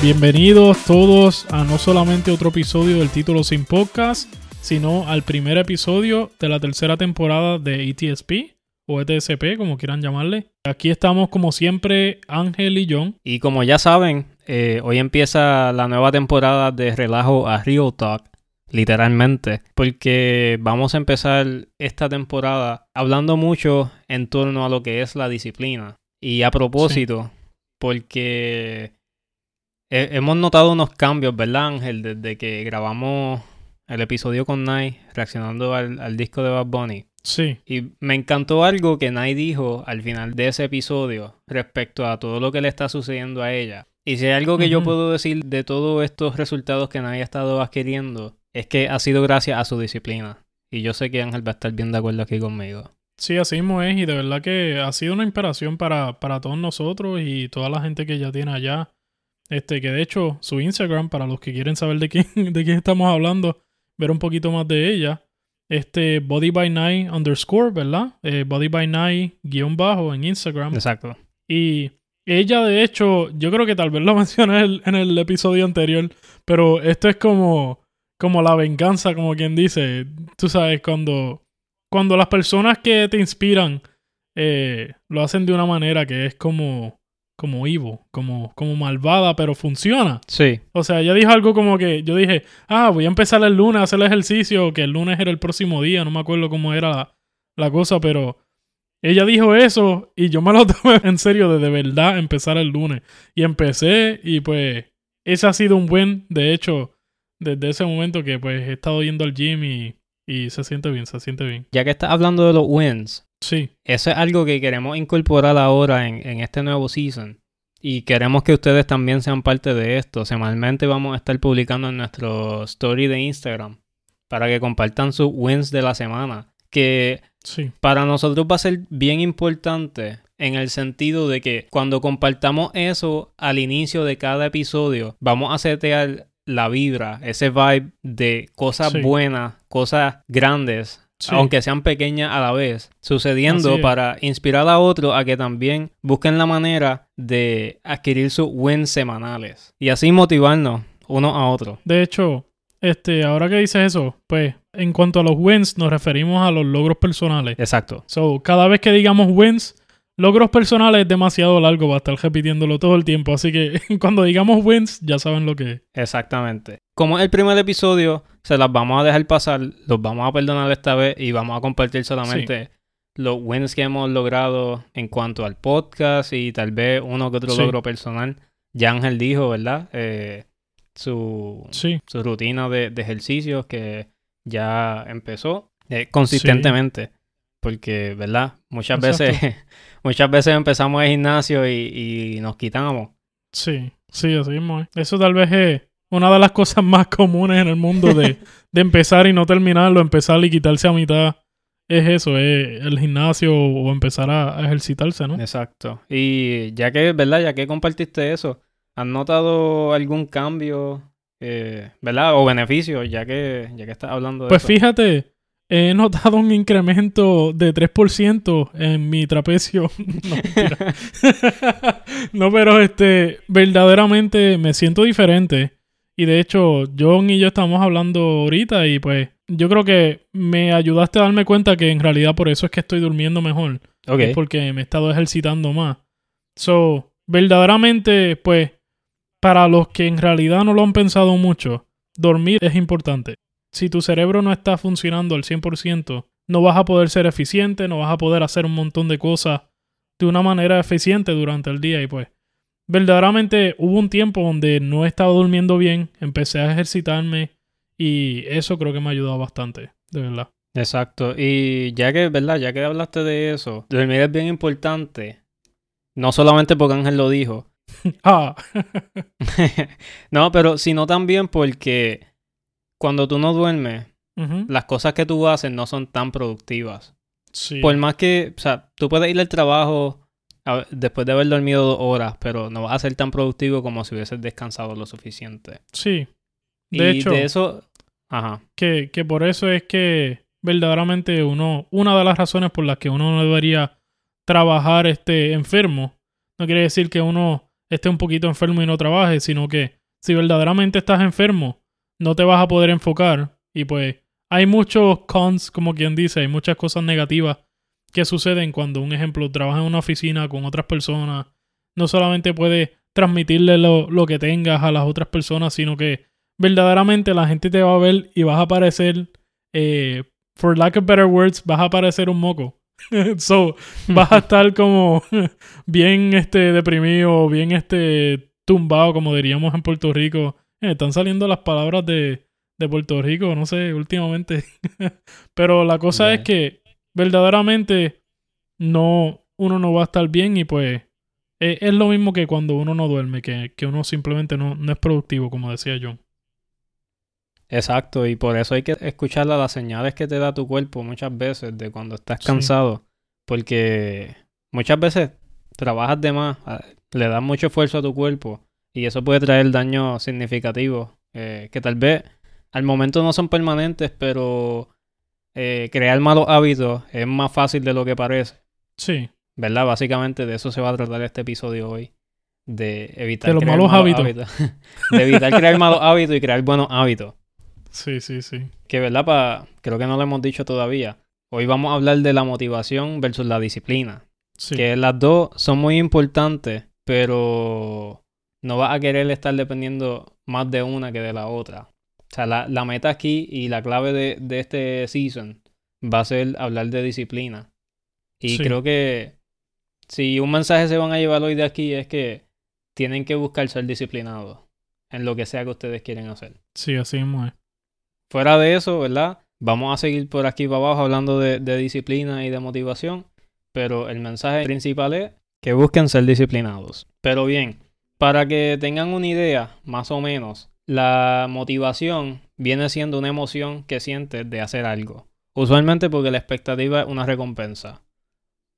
Bienvenidos todos a no solamente otro episodio del título sin podcast, sino al primer episodio de la tercera temporada de ETSP o ETSP, como quieran llamarle. Aquí estamos como siempre Ángel y John. Y como ya saben, eh, hoy empieza la nueva temporada de Relajo a Real Talk, literalmente, porque vamos a empezar esta temporada hablando mucho en torno a lo que es la disciplina. Y a propósito, porque hemos notado unos cambios, ¿verdad, Ángel? Desde que grabamos el episodio con Nai reaccionando al, disco de Bad Bunny. Sí. Y me encantó algo que Nai dijo al final de ese episodio respecto a todo lo que le está sucediendo a ella. Y si hay algo que yo puedo decir de todos estos resultados que Nai ha estado adquiriendo, es que ha sido gracias a su disciplina. Y yo sé que Ángel va a estar bien de acuerdo aquí conmigo. Sí, así mismo es. Y de verdad que ha sido una inspiración para, para todos nosotros y toda la gente que ya tiene allá este, que de hecho, su Instagram, para los que quieren saber de quién, de quién estamos hablando, ver un poquito más de ella. Este, Body by Night underscore, ¿verdad? Eh, body by Night guion bajo en Instagram. Exacto. Y ella, de hecho, yo creo que tal vez lo mencioné en el, episodio anterior, pero esto es como, como la venganza, como quien dice. Tú sabes, cuando, cuando las personas que te inspiran eh, lo hacen de una manera que es como como Ivo, como, como malvada, pero funciona. Sí. O sea, ella dijo algo como que yo dije, ah, voy a empezar el lunes a hacer el ejercicio, que el lunes era el próximo día, no me acuerdo cómo era la, cosa, pero ella dijo eso y yo me lo tomé en serio de de verdad empezar el lunes. Y empecé y pues ese ha sido un buen, de hecho, desde ese momento que pues he estado yendo al gym y, y se siente bien, se siente bien. Ya que estás hablando de los wins, Sí. Eso es algo que queremos incorporar ahora en, este nuevo season. Y queremos que ustedes también sean parte de esto. Semanalmente vamos a estar publicando en nuestro story de Instagram para que compartan sus wins de la semana. Que sí. para nosotros va a ser bien importante en el sentido de que cuando compartamos eso al inicio de cada episodio, vamos a setear la vibra, ese vibe de cosas buenas, cosas grandes aunque sean pequeñas a la vez, sucediendo para inspirar a otros a que también busquen la manera de adquirir sus wins semanales y así motivarnos uno a otro. De hecho, este, ahora que dices eso, pues en cuanto a los wins nos referimos a los logros personales. Exacto. So, cada vez que digamos wins, logros personales es demasiado largo, va a estar repitiéndolo todo el tiempo, así que cuando digamos wins ya saben lo que es. Exactamente. Como es el primer episodio, se las vamos a dejar pasar, los vamos a perdonar esta vez y vamos a compartir solamente los wins que hemos logrado en cuanto al podcast y tal vez uno que otro logro personal. Ya Ángel dijo, ¿verdad? Eh, su, su rutina de, ejercicios que ya empezó eh, consistentemente. Porque, ¿verdad? Muchas veces, muchas veces empezamos el gimnasio y, y nos quitamos. Sí, sí, así mismo. Eso tal vez es una de las cosas más comunes en el mundo de, empezar y no terminarlo, empezar y quitarse a mitad. Es eso, es el gimnasio o empezar a, ejercitarse, ¿no? Exacto. Y ya que, ¿verdad? Ya que compartiste eso, ¿has notado algún cambio, eh, ¿verdad? O beneficio, ya que, ya que estás hablando de Pues fíjate, he notado un incremento de 3% en mi trapecio. no, no, pero este, verdaderamente me siento diferente. Y de hecho, John y yo estamos hablando ahorita y pues yo creo que me ayudaste a darme cuenta que en realidad por eso es que estoy durmiendo mejor. Okay. porque me he estado ejercitando más. So, verdaderamente, pues, para los que en realidad no lo han pensado mucho, dormir es importante. Si tu cerebro no está funcionando al 100%, no vas a poder ser eficiente, no vas a poder hacer un montón de cosas de una manera eficiente durante el día y pues verdaderamente hubo un tiempo donde no estaba durmiendo bien, empecé a ejercitarme y eso creo que me ha ayudado bastante, de verdad. Exacto, y ya que, ¿verdad? Ya que hablaste de eso, dormir es bien importante, no solamente porque Ángel lo dijo. ah. no, pero sino también porque cuando tú no duermes, las cosas que tú haces no son tan productivas. Sí. Por más que, o sea, tú puedes ir al trabajo después de haber dormido dos horas, pero no vas a ser tan productivo como si hubieses descansado lo suficiente. Sí. De hecho, de eso, ajá. Que, que por eso es que verdaderamente uno, una de las razones por las que uno no debería trabajar este enfermo, no quiere decir que uno estés un poquito enfermo y no trabajes, sino que si verdaderamente estás enfermo, no te vas a poder enfocar y pues hay muchos cons, como quien dice, hay muchas cosas negativas que suceden cuando, un ejemplo, trabajas en una oficina con otras personas. No solamente puedes transmitirle lo, lo, que tengas a las otras personas, sino que verdaderamente la gente te va a ver y vas a parecer, eh, for lack of better words, vas a parecer un moco. so, vas a estar como bien este deprimido, bien este tumbado, como diríamos en Puerto Rico. Eh, están saliendo las palabras de, de Puerto Rico, no sé, últimamente. Pero la cosa es que verdaderamente no, uno no va a estar bien y pues e, es, lo mismo que cuando uno no duerme, que, que uno simplemente no, no, es productivo, como decía John. Exacto, y por eso hay que escuchar las señales que te da tu cuerpo muchas veces de cuando estás cansado, porque muchas veces trabajas de más, le das mucho esfuerzo a tu cuerpo y eso puede traer daños significativos eh, que tal vez al momento no son permanentes, pero eh, crear malos hábitos es más fácil de lo que parece. Sí. ¿Verdad? Básicamente de eso se va a tratar este episodio hoy. De evitar de los malos, hábitos. de evitar crear malos hábitos y crear buenos hábitos. Sí, sí, sí. Que, ¿verdad? Pa, creo que no lo hemos dicho todavía. Hoy vamos a hablar de la motivación versus la disciplina. Sí. Que las dos son muy importantes, pero no vas a querer estar dependiendo más de una que de la otra. O sea, la, la meta aquí y la clave de, de, este season va a ser hablar de disciplina. Y creo que si un mensaje se van a llevar hoy de aquí es que tienen que buscar ser disciplinados en lo que sea que ustedes quieren hacer. Sí, así mismo es. Fuera de eso, ¿verdad? Vamos a seguir por aquí para abajo hablando de, de disciplina y de motivación. Pero el mensaje principal es que busquen ser disciplinados. Pero bien, para que tengan una idea, más o menos, la motivación viene siendo una emoción que sientes de hacer algo. Usualmente porque la expectativa es una recompensa.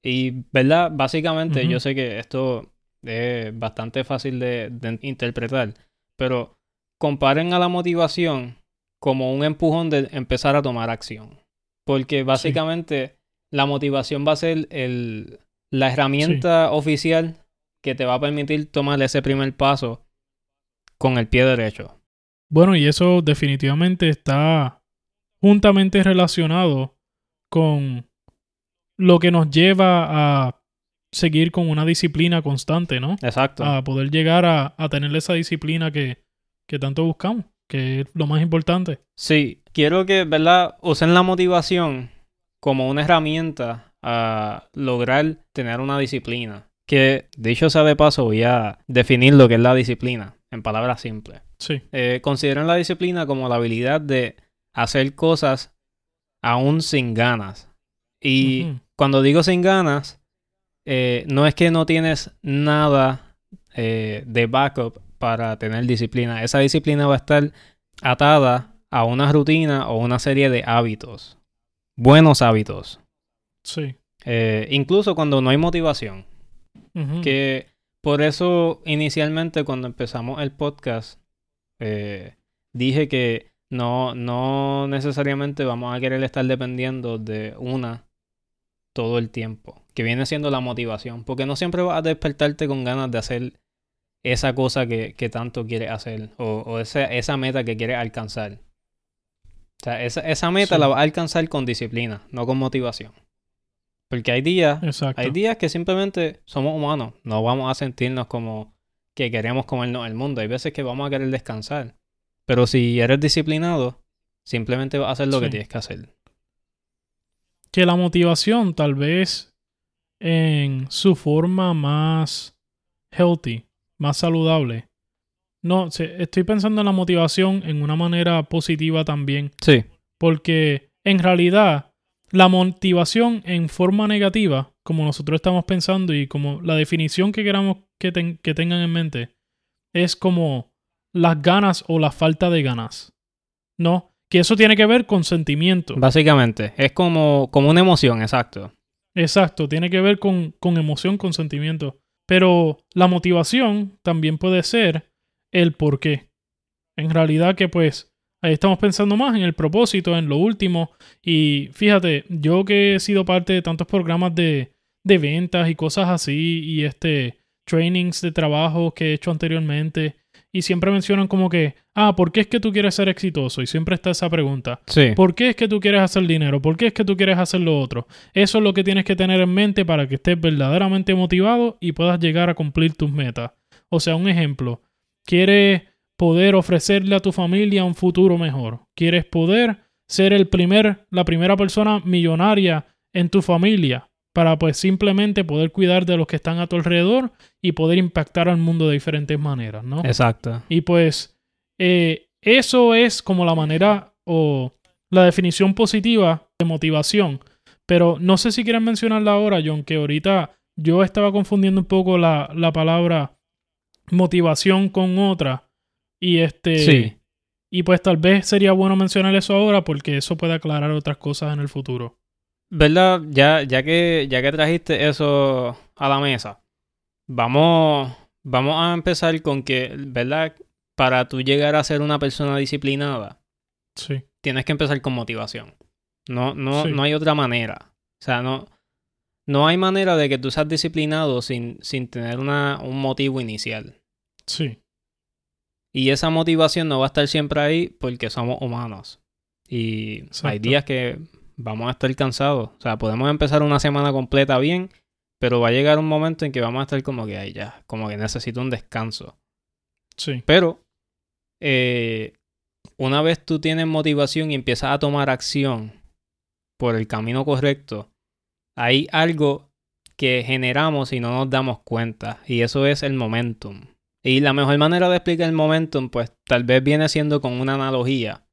Y, ¿verdad? Básicamente yo sé que esto es bastante fácil de, interpretar, pero comparen a la motivación como un empujón de empezar a tomar acción. Porque básicamente la motivación va a ser el, la herramienta oficial que te va a permitir tomar ese primer paso con el pie derecho. Bueno, y eso definitivamente está juntamente relacionado con lo que nos lleva a seguir con una disciplina constante, ¿no? Exacto. A poder llegar a, tener esa disciplina que, que tanto buscamos, que es lo más importante. Sí, quiero que, ¿verdad? Usen la motivación como una herramienta a lograr tener una disciplina. Que, dicho sea de paso, voy a definir lo que es la disciplina en palabras simples. Sí. Eh, consideran la disciplina como la habilidad de hacer cosas aún sin ganas. Y cuando digo sin ganas, eh, no es que no tienes nada eh, de backup para tener disciplina. Esa disciplina va a estar atada a una rutina o una serie de hábitos. Buenos hábitos. Sí. incluso cuando no hay motivación. Que por eso inicialmente cuando empezamos el podcast eh, dije que no, no necesariamente vamos a querer estar dependiendo de una todo el tiempo, que viene siendo la motivación, porque no siempre vas a despertarte con ganas de hacer esa cosa que, que tanto quieres hacer o, o esa, esa, meta que quieres alcanzar. O sea, esa, esa meta la vas a alcanzar con disciplina, no con motivación. Porque hay días, hay días que simplemente somos humanos, no vamos a sentirnos como que queremos comernos el mundo. Hay veces que vamos a querer descansar. Pero si eres disciplinado, simplemente vas a hacer lo que tienes que hacer. Que la motivación, tal vez en su forma más healthy, más saludable. No, estoy pensando en la motivación en una manera positiva también. Sí. Porque en realidad la motivación en forma negativa, como nosotros estamos pensando y como la definición que queramos que, tengan en mente, es como las ganas o la falta de ganas. ¿No? Que eso tiene que ver con sentimiento. Básicamente, es como, como una emoción, exacto. Exacto, tiene que ver con, con emoción, con sentimiento. Pero la motivación también puede ser el por qué. En realidad que pues Ahí estamos pensando más en el propósito, en lo último. Y fíjate, yo que he sido parte de tantos programas de, de ventas y cosas así, y este trainings de trabajo que he hecho anteriormente y siempre mencionan como que, ah, ¿por qué es que tú quieres ser exitoso? Y siempre está esa pregunta. Sí. ¿Por qué es que tú quieres hacer dinero? ¿Por qué es que tú quieres hacer lo otro? Eso es lo que tienes que tener en mente para que estés verdaderamente motivado y puedas llegar a cumplir tus metas. O sea, un ejemplo, quieres poder ofrecerle a tu familia un futuro mejor. Quieres poder ser el primer, la primera persona millonaria en tu familia para pues simplemente poder cuidar de los que están a tu alrededor y poder impactar al mundo de diferentes maneras, ¿no? Exacto. Y pues eh, eso es como la manera o la definición positiva de motivación. Pero no sé si quieren mencionarla ahora, John, que ahorita yo estaba confundiendo un poco la, la palabra motivación con otra. Y este. Sí. Y pues tal vez sería bueno mencionar eso ahora porque eso puede aclarar otras cosas en el futuro. ¿Verdad? Ya, ya que, ya que trajiste eso a la mesa, vamos, vamos a empezar con que, ¿verdad? Para tú llegar a ser una persona disciplinada, Sí. tienes que empezar con motivación. No, no, Sí. no hay otra manera. O sea, no, no hay manera de que tú seas disciplinado sin, sin tener una, un motivo inicial. Sí. Y esa motivación no va a estar siempre ahí porque somos humanos. Y hay días que vamos a estar cansados. O sea, podemos empezar una semana completa bien, pero va a llegar un momento en que vamos a estar como que, ay, ya, como que necesito un descanso. Sí. Pero, eh, una vez tú tienes motivación y empiezas a tomar acción por el camino correcto, hay algo que generamos y no nos damos cuenta. Y eso es el momentum. Y la mejor manera de explicar el momentum, pues tal vez viene siendo con una analogía.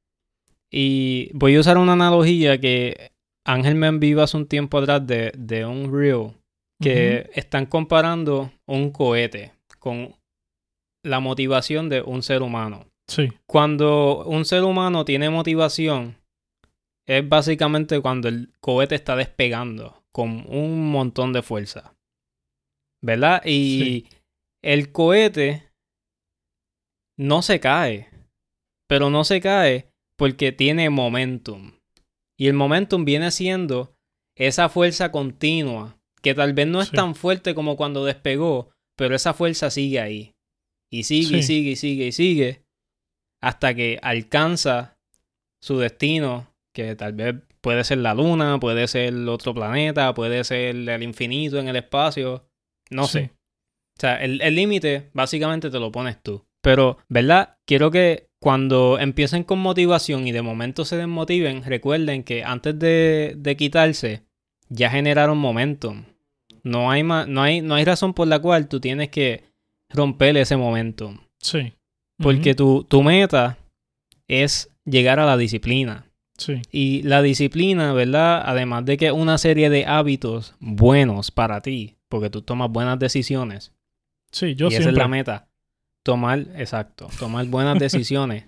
Y voy a usar una analogía que Ángel me envió hace un tiempo atrás de, de un reel que están comparando un cohete con la motivación de un ser humano. Sí. Cuando un ser humano tiene motivación, es básicamente cuando el cohete está despegando con un montón de fuerza. ¿Verdad? Y Sí. El cohete no se cae, pero no se cae porque tiene momentum. Y el momentum viene siendo esa fuerza continua, que tal vez no es Sí. tan fuerte como cuando despegó, pero esa fuerza sigue ahí. Y sigue, y sigue, y sigue, y sigue, hasta que alcanza su destino, que tal vez puede ser la luna, puede ser otro planeta, puede ser el infinito en el espacio, no Sí. sé. O sea, el límite básicamente te lo pones tú. Pero, ¿verdad? Quiero que cuando empiecen con motivación y de momento se desmotiven, recuerden que antes de, de quitarse, ya generaron momentum. No hay, ma- no, hay, no hay razón por la cual tú tienes que romper ese momentum. Sí. Porque tu, tu meta es llegar a la disciplina. Sí. Y la disciplina, ¿verdad? Además de que es una serie de hábitos buenos para ti, porque tú tomas buenas decisiones. Sí, yo y esa es la meta. Tomar, exacto, tomar buenas decisiones.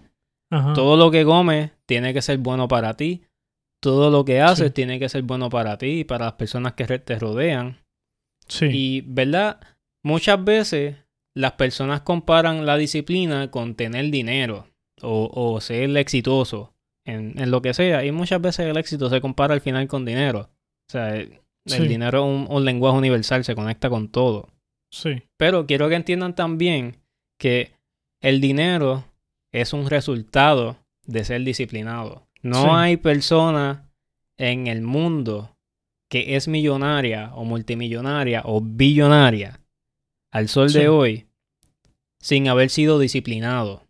Ajá. Todo lo que comes tiene que ser bueno para ti. Todo lo que haces Sí. tiene que ser bueno para ti y para las personas que te rodean. Sí. Y, ¿verdad? Muchas veces las personas comparan la disciplina con tener dinero o, o ser exitoso en, en lo que sea. Y muchas veces el éxito se compara al final con dinero. O sea, el, dinero es un, un lenguaje universal, se conecta con todo. Sí. Pero quiero que entiendan también que el dinero es un resultado de ser disciplinado. No Sí. hay persona en el mundo que es millonaria o multimillonaria o billonaria al sol Sí. de hoy sin haber sido disciplinado.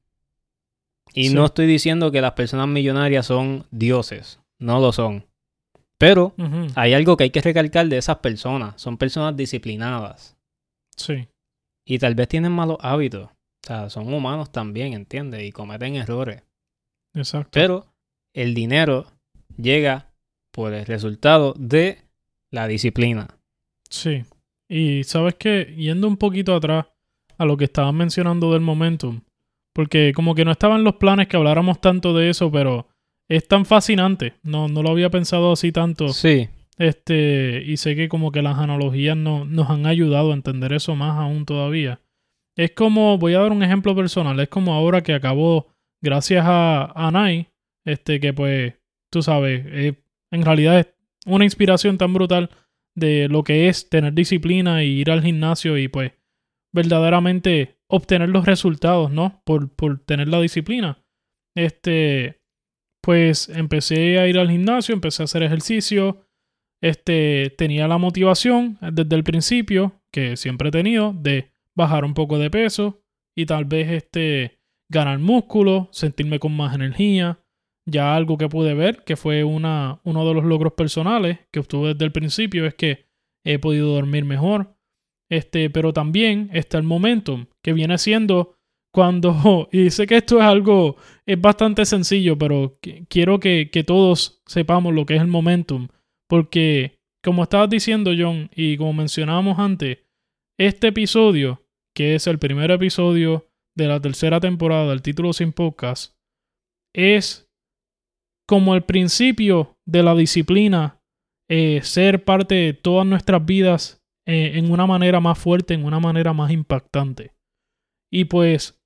Y Sí. no estoy diciendo que las personas millonarias son dioses, no lo son. Pero hay algo que hay que recalcar de esas personas, son personas disciplinadas. Sí. Y tal vez tienen malos hábitos. O sea, son humanos también, ¿entiendes? Y cometen errores. Exacto. Pero el dinero llega por el resultado de la disciplina. Sí. Y sabes que, yendo un poquito atrás a lo que estaban mencionando del momentum, porque como que no estaban los planes que habláramos tanto de eso, pero es tan fascinante. No, no lo había pensado así tanto. Sí, Este, y sé que como que las analogías no, nos han ayudado a entender eso más aún todavía. Es como, voy a dar un ejemplo personal, es como ahora que acabó, gracias a, a Nai, este, que pues, tú sabes, eh, en realidad es una inspiración tan brutal de lo que es tener disciplina y ir al gimnasio y pues verdaderamente obtener los resultados, ¿no? Por, por tener la disciplina. Este, pues empecé a ir al gimnasio, empecé a hacer ejercicio, este, tenía la motivación desde el principio, que siempre he tenido, de bajar un poco de peso y tal vez este, ganar músculo, sentirme con más energía. Ya algo que pude ver, que fue uno de los logros personales que obtuve desde el principio, es que he podido dormir mejor. Este, pero también está el momentum, que viene siendo cuando, y sé que esto es algo, es bastante sencillo, pero quiero que, que todos sepamos lo que es el momentum, porque como estabas diciendo John, y como mencionábamos antes, este episodio, que es el primer episodio de la tercera temporada del título sin podcast, es como el principio de la disciplina, eh, ser parte de todas nuestras vidas eh, en una manera más fuerte, en una manera más impactante. Y pues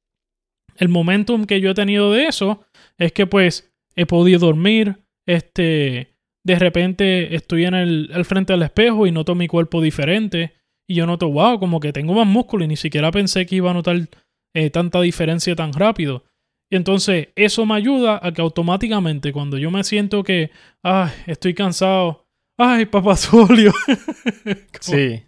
el momentum que yo he tenido de eso es que pues he podido dormir, este, de repente estoy en el, frente del espejo y noto mi cuerpo diferente y yo noto, wow, como que tengo más músculo y ni siquiera pensé que iba a notar eh, tanta diferencia tan rápido. Y entonces eso me ayuda a que automáticamente cuando yo me siento que, ay, estoy cansado, ay, papá Solio. sí.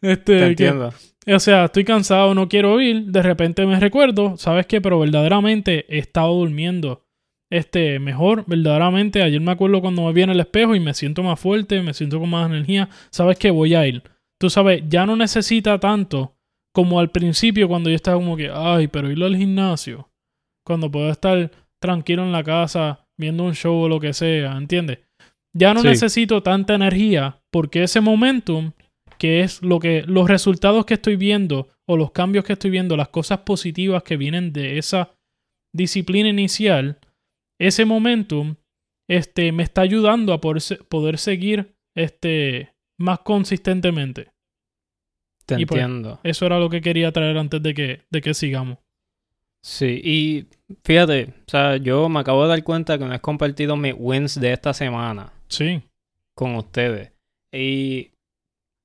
Este, entiendo. O sea, estoy cansado, no quiero ir. De repente me recuerdo, ¿sabes qué? Pero verdaderamente he estado durmiendo este, mejor. Verdaderamente, ayer me acuerdo cuando me vi en el espejo y me siento más fuerte, me siento con más energía. ¿Sabes qué? Voy a ir. Tú sabes, ya no necesita tanto como al principio cuando yo estaba como que, ay, pero irlo al gimnasio. Cuando puedo estar tranquilo en la casa viendo un show o lo que sea, ¿entiendes? Ya no necesito tanta energía porque ese momentum que es lo que los resultados que estoy viendo o los cambios que estoy viendo, las cosas positivas que vienen de esa disciplina inicial, ese momentum este, me está ayudando a poder, poder seguir este, más consistentemente. Te pues, entiendo. eso era lo que quería traer antes de que, de que sigamos. Sí, y fíjate, o sea, yo me acabo de dar cuenta que no he compartido mis wins de esta semana. Sí. Con ustedes. Y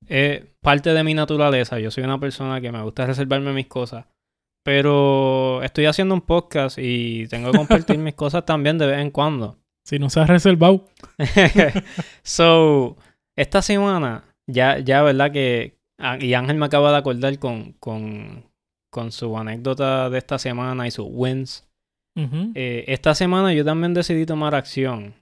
es parte de mi naturaleza. Yo soy una persona que me gusta reservarme mis cosas. Pero estoy haciendo un podcast y tengo que compartir mis cosas también de vez en cuando. Si no se ha reservado. so, esta semana, ya, ya, ¿verdad? Que. Ah, y Ángel me acaba de acordar con, con, con su anécdota de esta semana y sus wins. Eh, esta semana yo también decidí tomar acción.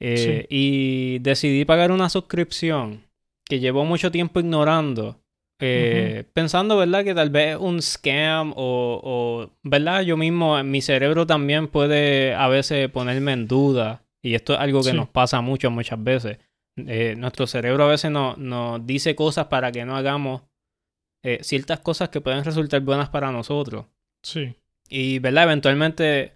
Eh, y decidí pagar una suscripción que llevo mucho tiempo ignorando. Eh, pensando, ¿verdad? Que tal vez un scam o, o, ¿verdad? Yo mismo, mi cerebro también puede a veces ponerme en duda. Y esto es algo que nos pasa mucho, muchas veces. Eh, nuestro cerebro a veces nos, dice cosas para que no hagamos eh, ciertas cosas que pueden resultar buenas para nosotros. Sí. Y, ¿verdad? Eventualmente,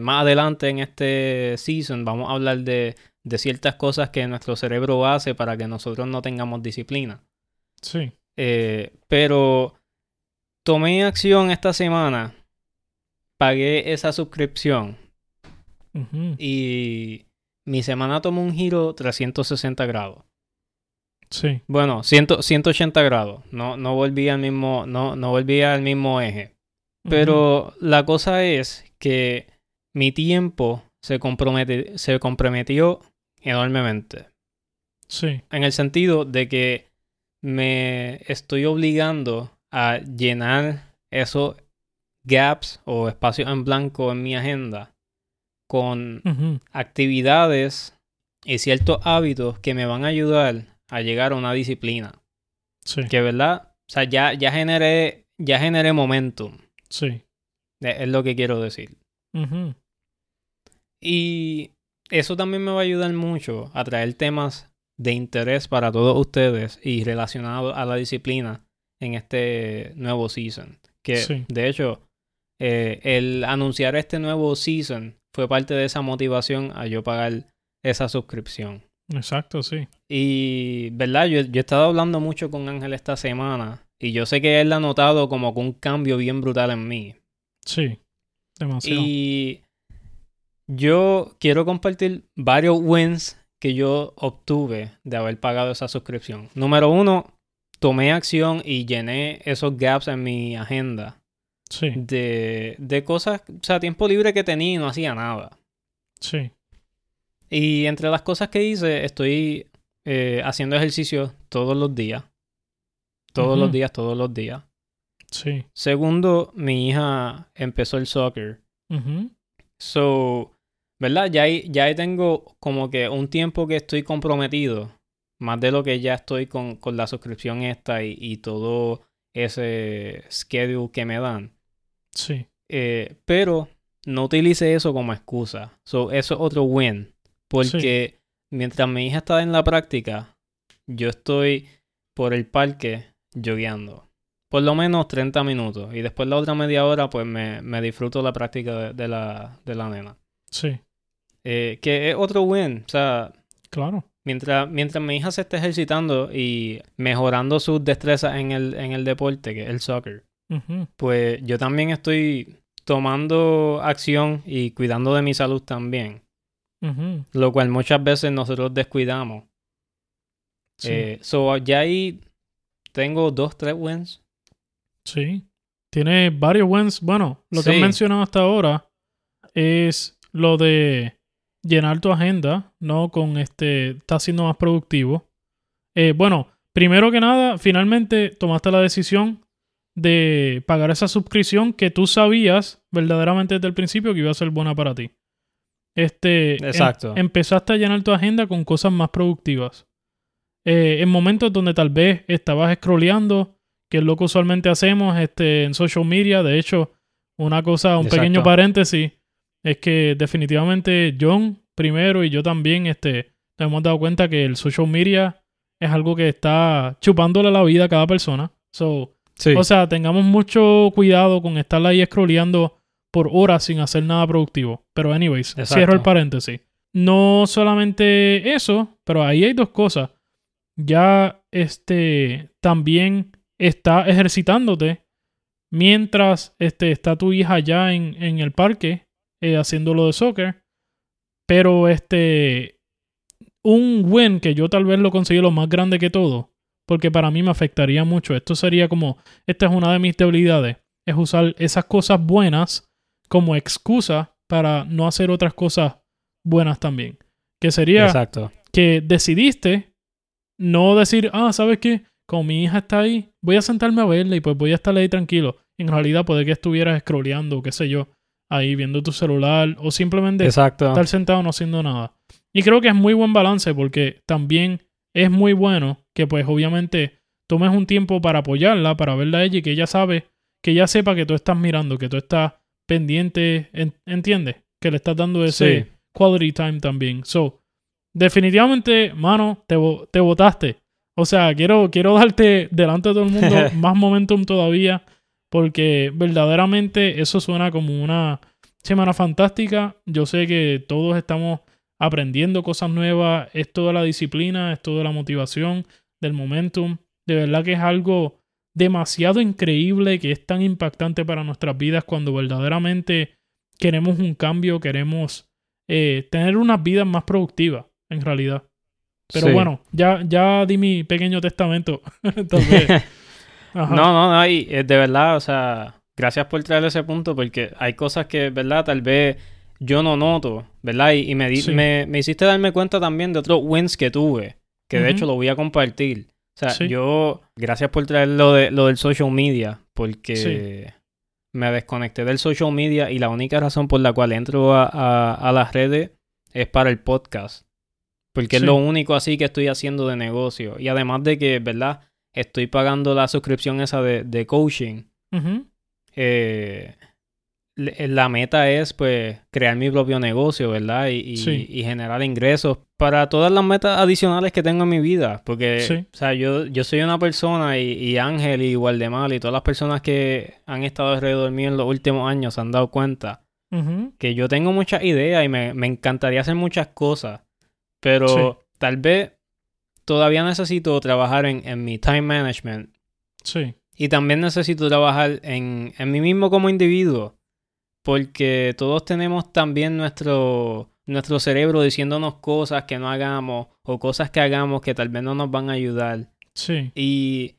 más adelante en este season, vamos a hablar de de ciertas cosas que nuestro cerebro hace para que nosotros no tengamos disciplina. Sí. Eh, pero tomé acción esta semana, pagué esa suscripción y mi semana tomó un giro 360 grados. Sí. Bueno, 180 grados. No, no volví al mismo, no, no volví al mismo eje. Pero la cosa es que mi tiempo se, compromete, se comprometió enormemente. Sí. En el sentido de que me estoy obligando a llenar esos gaps o espacios en blanco en mi agenda con actividades y ciertos hábitos que me van a ayudar a llegar a una disciplina. Sí. Que verdad, o sea, ya, ya generé, ya generé momentum. Sí. Es, lo que quiero decir. Y eso también me va a ayudar mucho a traer temas de interés para todos ustedes y relacionados a la disciplina en este nuevo season. Que de hecho, eh, el anunciar este nuevo season fue parte de esa motivación a yo pagar esa suscripción. Exacto, sí. Y, ¿verdad? Yo, yo he estado hablando mucho con Ángel esta semana y yo sé que él ha notado como que un cambio bien brutal en mí. Sí, demasiado. Y yo quiero compartir varios wins que yo obtuve de haber pagado esa suscripción. Número uno, tomé acción y llené esos gaps en mi agenda Sí, de, de cosas, o sea, tiempo libre que tenía y no hacía nada. sí, Y entre las cosas que hice, estoy eh, haciendo ejercicio todos los días. Todos los días, todos los días. sí. Segundo, mi hija empezó el soccer. Ujú. So, ¿verdad? Ya ahí, ya ahí tengo como que un tiempo que estoy comprometido. Más de lo que ya estoy con, con la suscripción esta y, y todo ese schedule que me dan. Sí, Eh, pero no utilice eso como excusa. So, eso es otro win. Porque mientras mi hija está en la práctica, yo estoy por el parque jogueando. Por lo menos 30 minutos. Y después la otra media hora, pues me, me disfruto la práctica de, de la, de la nena. sí, Eh, que es otro win. O sea, claro. mientras, mientras mi hija se esté ejercitando y mejorando sus destrezas en el, en el deporte, que es el soccer, pues yo también estoy tomando acción y cuidando de mi salud también. Lo cual muchas veces nosotros descuidamos. Sí, Eh, so, ya ahí tengo dos, tres wins. sí. Tiene varios wins. Bueno, lo que has mencionado hasta ahora es lo de llenar tu agenda, ¿no? Con este, estás siendo más productivo. Eh, bueno, primero que nada, finalmente tomaste la decisión de pagar esa suscripción que tú sabías verdaderamente desde el principio que iba a ser buena para ti. Este, em- Exacto. empezaste a llenar tu agenda con cosas más productivas. Eh, en momentos donde tal vez estabas scrolleando, que es lo que usualmente hacemos este, en social media. De hecho, una cosa, un Exacto. pequeño paréntesis, es que definitivamente John primero y yo también este, nos hemos dado cuenta que el social media es algo que está chupándole la vida a cada persona. So, Sí. o sea, tengamos mucho cuidado con estar ahí scrolleando por horas sin hacer nada productivo. Pero anyways, Exacto. cierro el paréntesis. No solamente eso, pero ahí hay dos cosas. Ya este también está ejercitándote mientras este, está tu hija ya en, en el parque eh, haciendo lo de soccer. Pero este un win que yo tal vez lo conseguí lo más grande que todo, porque para mí me afectaría mucho. Esto sería como, esta es una de mis debilidades, es usar esas cosas buenas como excusa para no hacer otras cosas buenas también. Que sería Exacto. que decidiste no decir, ah, ¿sabes qué? Como mi hija está ahí, voy a sentarme a verla y pues voy a estar ahí tranquilo. En realidad puede que estuvieras scrolleando, qué sé yo, ahí viendo tu celular o simplemente Exacto. estar sentado no haciendo nada. Y creo que es muy buen balance porque también es muy bueno que pues obviamente tomes un tiempo para apoyarla, para verla a ella y que ella sabe, que ella sepa que tú estás mirando, que tú estás pendiente, en- ¿entiendes? Que le estás dando ese Sí. quality time también. So, definitivamente, mano, te, te votaste. O sea, quiero, quiero darte delante de todo el mundo más momentum todavía porque verdaderamente eso suena como una semana fantástica. Yo sé que todos estamos aprendiendo cosas nuevas. Es toda la disciplina, es toda la motivación del momentum. De verdad que es algo demasiado increíble que es tan impactante para nuestras vidas cuando verdaderamente queremos un cambio, queremos eh, tener unas vidas más productivas, en realidad. Pero Sí. bueno, ya, ya di mi pequeño testamento. Ajá. No, no, no, y eh, de verdad, o sea, gracias por traer ese punto porque hay cosas que, ¿verdad? Tal vez yo no noto, ¿verdad? Y, y me, di- Sí. me, me hiciste darme cuenta también de otros wins que tuve, que de hecho lo voy a compartir. O sea, Sí. yo, gracias por traer lo, de, lo del social media, porque Sí. me desconecté del social media y la única razón por la cual entro a, a, a las redes es para el podcast. Porque es lo único así que estoy haciendo de negocio. Y además de que, ¿verdad? Estoy pagando la suscripción esa de, de coaching. Eh, la meta es, pues, crear mi propio negocio, ¿verdad? Y, y- Sí. y generar ingresos para todas las metas adicionales que tengo en mi vida. Porque, Sí. o sea, yo, yo soy una persona y, y Ángel y Waldemar y todas las personas que han estado alrededor mío en los últimos años se han dado cuenta que yo tengo muchas ideas y me, me encantaría hacer muchas cosas, pero Sí. tal vez todavía necesito trabajar en, en mi time management Sí. y también necesito trabajar en, en mí mismo como individuo, porque todos tenemos también nuestro, nuestro cerebro diciéndonos cosas que no hagamos o cosas que hagamos que tal vez no nos van a ayudar. Sí. Y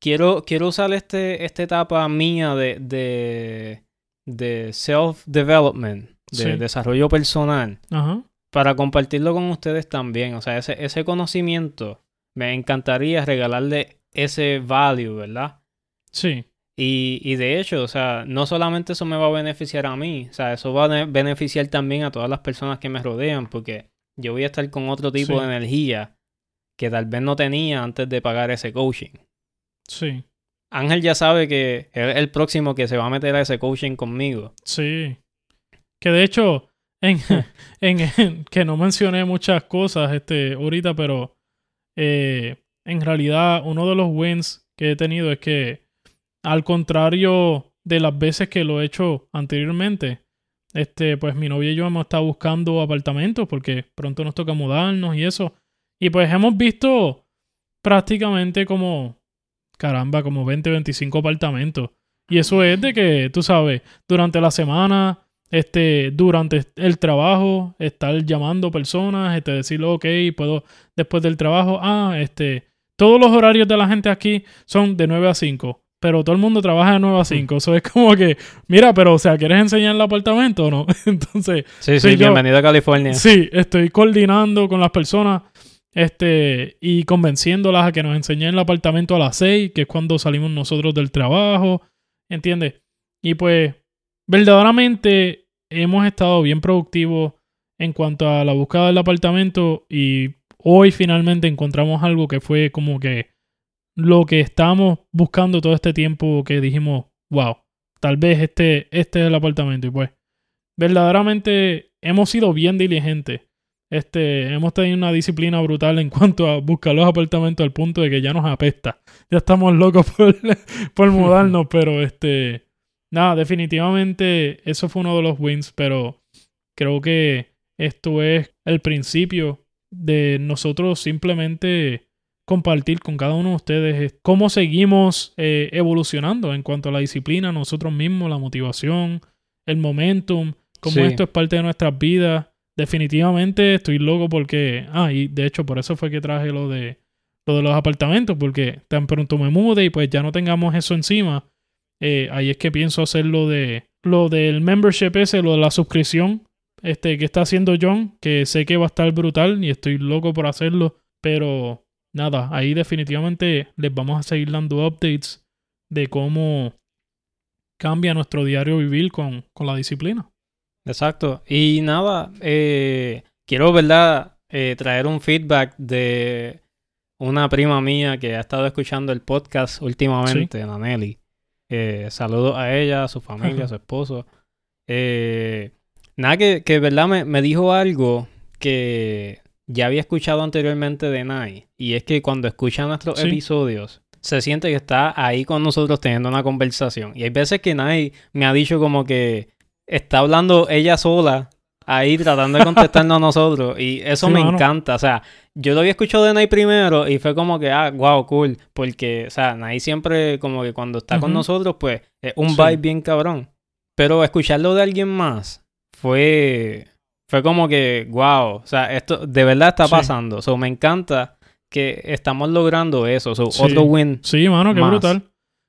quiero, quiero usar este, esta etapa mía de, de, de self-development, de Sí. desarrollo personal, Ajá. Para compartirlo con ustedes también. O sea, ese, ese conocimiento, me encantaría regalarle ese value, ¿verdad? Sí. Y, y de hecho, o sea, no solamente eso me va a beneficiar a mí, o sea, eso va a ne- beneficiar también a todas las personas que me rodean, porque yo voy a estar con otro tipo Sí. de energía que tal vez no tenía antes de pagar ese coaching. Sí. Ángel ya sabe que es el próximo que se va a meter a ese coaching conmigo. Sí. Que de hecho, en, en, en- que no mencioné muchas cosas este, ahorita, pero eh, en realidad uno de los wins que he tenido es que, al contrario de las veces que lo he hecho anteriormente, este, pues mi novia y yo hemos estado buscando apartamentos porque pronto nos toca mudarnos y eso. Y pues hemos visto prácticamente como, caramba, como 20, 25 apartamentos. Y eso es de que, tú sabes, durante la semana, este, durante el trabajo, estar llamando personas, este, decirle, ok, puedo, después del trabajo, ah, este, todos los horarios de la gente aquí son de 9 a 5, pero todo el mundo trabaja de 9 a 5. Eso es como que, mira, pero, o sea, ¿quieres enseñar el apartamento o no? Entonces, Sí, Sí, sí, yo- bienvenido a California. Sí, estoy coordinando con las personas este, y convenciéndolas a que nos enseñen el apartamento a las 6, que es cuando salimos nosotros del trabajo, ¿entiendes? Y pues, verdaderamente hemos estado bien productivos en cuanto a la búsqueda del apartamento y hoy finalmente encontramos algo que fue como que lo que estábamos buscando todo este tiempo que dijimos, wow, tal vez este, este es el apartamento y pues verdaderamente hemos sido bien diligentes. Este, hemos tenido una disciplina brutal en cuanto a buscar los apartamentos al punto de que ya nos apesta. Ya estamos locos por, por mudarnos, pero este, nada, definitivamente eso fue uno de los wins, pero creo que esto es el principio de nosotros simplemente compartir con cada uno de ustedes cómo seguimos eh, evolucionando en cuanto a la disciplina, nosotros mismos, la motivación, el momentum, cómo Sí. esto es parte de nuestras vidas. Definitivamente estoy loco porque, ah, y de hecho por eso fue que traje lo de lo de los apartamentos, porque tan pronto me mude y pues ya no tengamos eso encima, eh, ahí es que pienso hacer lo de lo del membership ese, lo de la suscripción, este que está haciendo John, que sé que va a estar brutal y estoy loco por hacerlo, pero nada, ahí definitivamente les vamos a seguir dando updates de cómo cambia nuestro diario vivir con, con la disciplina. Exacto. Y nada, eh, quiero, ¿verdad? Eh, traer un feedback de una prima mía que ha estado escuchando el podcast últimamente, Naneli. Eh, saludos a ella, a su familia, a su esposo. Eh, nada, que, que verdad me, me dijo algo que ya había escuchado anteriormente de Nai. Y es que cuando escucha nuestros Sí. episodios, se siente que está ahí con nosotros teniendo una conversación. Y hay veces que Nai me ha dicho como que está hablando ella sola ahí tratando de contestarnos a nosotros. Y eso Sí, me mano. encanta. O sea, yo lo había escuchado de Nai primero y fue como que, ah, wow, cool. Porque, o sea, Nai siempre como que cuando está con nosotros, pues es un Sí. vibe bien cabrón. Pero escucharlo de alguien más fue, fue como que, wow. O sea, esto de verdad está Sí. pasando. So, me encanta que estamos logrando eso. So, Sí. otro win. Sí, mano, qué Más. brutal.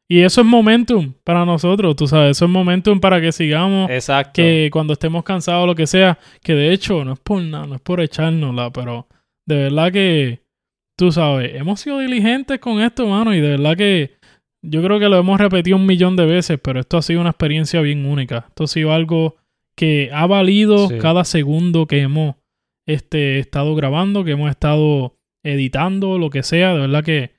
Y eso es momentum para nosotros, tú sabes, eso es momentum para que sigamos, Exacto. que cuando estemos cansados o lo que sea, que de hecho no es por nada, no es por echárnosla, pero de verdad que, tú sabes, hemos sido diligentes con esto, mano, y de verdad que yo creo que lo hemos repetido un millón de veces, pero esto ha sido una experiencia bien única. Esto ha sido algo que ha valido Sí. cada segundo que hemos este, estado grabando, que hemos estado editando, lo que sea, de verdad que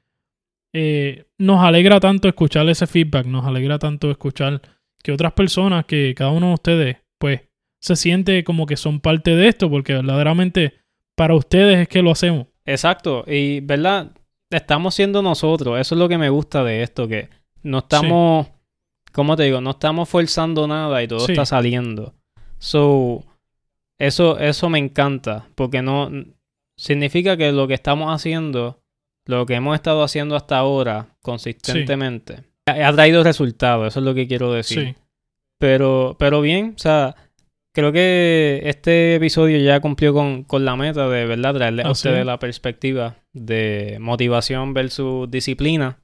eh, nos alegra tanto escuchar ese feedback, nos alegra tanto escuchar que otras personas, que cada uno de ustedes, pues, se siente como que son parte de esto, porque verdaderamente para ustedes es que lo hacemos. Exacto, y verdad, estamos siendo nosotros, eso es lo que me gusta de esto, que no estamos, ¿cómo te digo? No estamos forzando nada y todo Sí. está saliendo. So, eso, eso me encanta, porque no significa que lo que estamos haciendo, lo que hemos estado haciendo hasta ahora, consistentemente, ha, ha traído resultados, eso es lo que quiero decir. Sí, Pero, pero bien, o sea, creo que este episodio ya cumplió con, con la meta de verdad traerle a Así ustedes es. la perspectiva de motivación versus disciplina.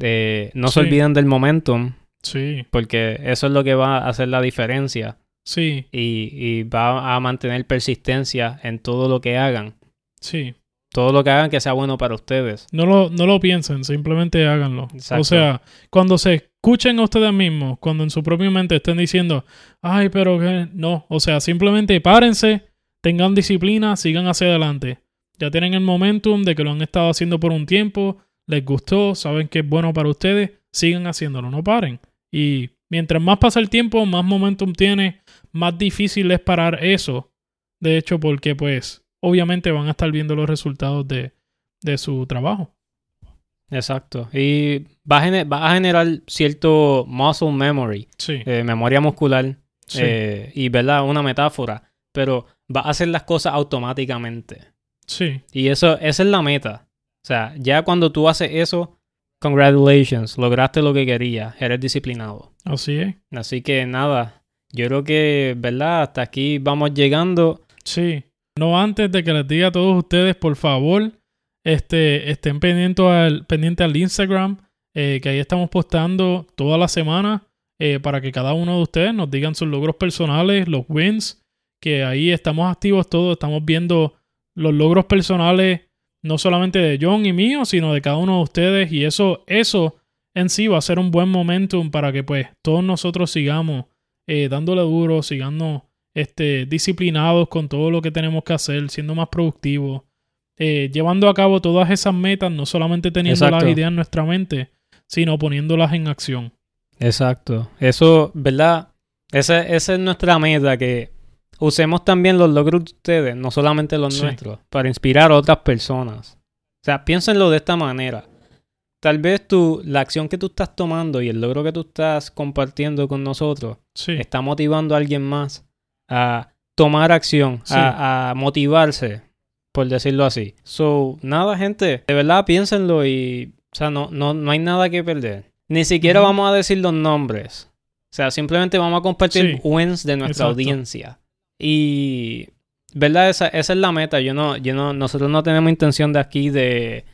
Eh, no se olviden del momentum, Sí, porque eso es lo que va a hacer la diferencia sí, y, y va a mantener persistencia en todo lo que hagan. sí. Todo lo que hagan que sea bueno para ustedes. No lo, no lo piensen, simplemente háganlo. Exacto. O sea, cuando se escuchen a ustedes mismos, cuando en su propia mente estén diciendo, ay, pero que no, o sea, simplemente párense, tengan disciplina, sigan hacia adelante. Ya tienen el momentum de que lo han estado haciendo por un tiempo, les gustó, saben que es bueno para ustedes, sigan haciéndolo, no paren. Y mientras más pasa el tiempo, más momentum tiene, más difícil es parar eso. De hecho, porque pues obviamente van a estar viendo los resultados de, de su trabajo. Exacto. Y va a, gener- va a generar cierto muscle memory, Sí, eh, memoria muscular, sí, eh, y verdad, una metáfora, pero va a hacer las cosas automáticamente. sí, Y eso, esa es la meta. O sea, ya cuando tú haces eso, congratulations, lograste lo que querías, eres disciplinado. así es. Así que nada, yo creo que, ¿verdad? Hasta aquí vamos llegando. Sí. No antes de que les diga a todos ustedes, por favor, este, estén pendientes al, pendiente al Instagram, eh, que ahí estamos postando toda la semana eh, para que cada uno de ustedes nos digan sus logros personales, los wins, que ahí estamos activos todos, estamos viendo los logros personales, no solamente de John y mío, sino de cada uno de ustedes, y eso, eso en sí va a ser un buen momentum para que pues todos nosotros sigamos eh, dándole duro, sigamos este, disciplinados con todo lo que tenemos que hacer, siendo más productivos, eh, llevando a cabo todas esas metas, no solamente teniendo Exacto. las ideas en nuestra mente, sino poniéndolas en acción. Exacto. Eso, ¿verdad? Esa, esa es nuestra meta, que usemos también los logros de ustedes, no solamente los Sí. nuestros, para inspirar a otras personas. O sea, piénsenlo de esta manera. Tal vez tú, la acción que tú estás tomando y el logro que tú estás compartiendo con nosotros Sí, está motivando a alguien más a tomar acción, Sí. a, a motivarse, por decirlo así. So, nada, gente, de verdad piénsenlo y, o sea, no, no, no hay nada que perder. Ni siquiera vamos a decir los nombres. O sea, simplemente vamos a compartir Sí. wins de nuestra Exacto. audiencia. Y, ¿verdad? Esa, esa es la meta. Yo no, yo no, nosotros no tenemos intención de aquí de,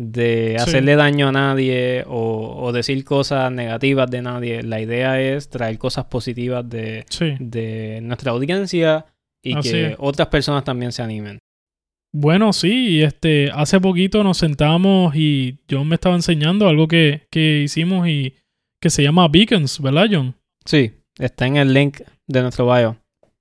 de Sí. hacerle daño a nadie o, o decir cosas negativas de nadie. La idea es traer cosas positivas de, sí. de nuestra audiencia y Así que es. otras personas también se animen. Bueno, sí, este, hace poquito nos sentamos y John me estaba enseñando algo que, que hicimos y que se llama Beacons, ¿verdad, John? Sí, está en el link de nuestro bio.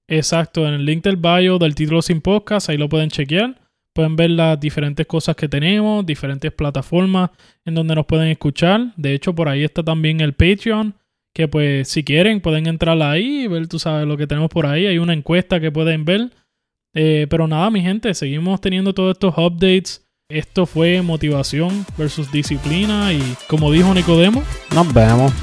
Exacto, en el link del bio del título sin podcast, ahí lo pueden chequear. Pueden ver las diferentes cosas que tenemos, diferentes plataformas en donde nos pueden escuchar. De hecho, por ahí está también el Patreon, que pues si quieren pueden entrar ahí y ver, tú sabes, lo que tenemos por ahí. Hay una encuesta que pueden ver. Eh, pero nada, mi gente, seguimos teniendo todos estos updates. Esto fue motivación versus disciplina y como dijo Nicodemo, Nos vemos.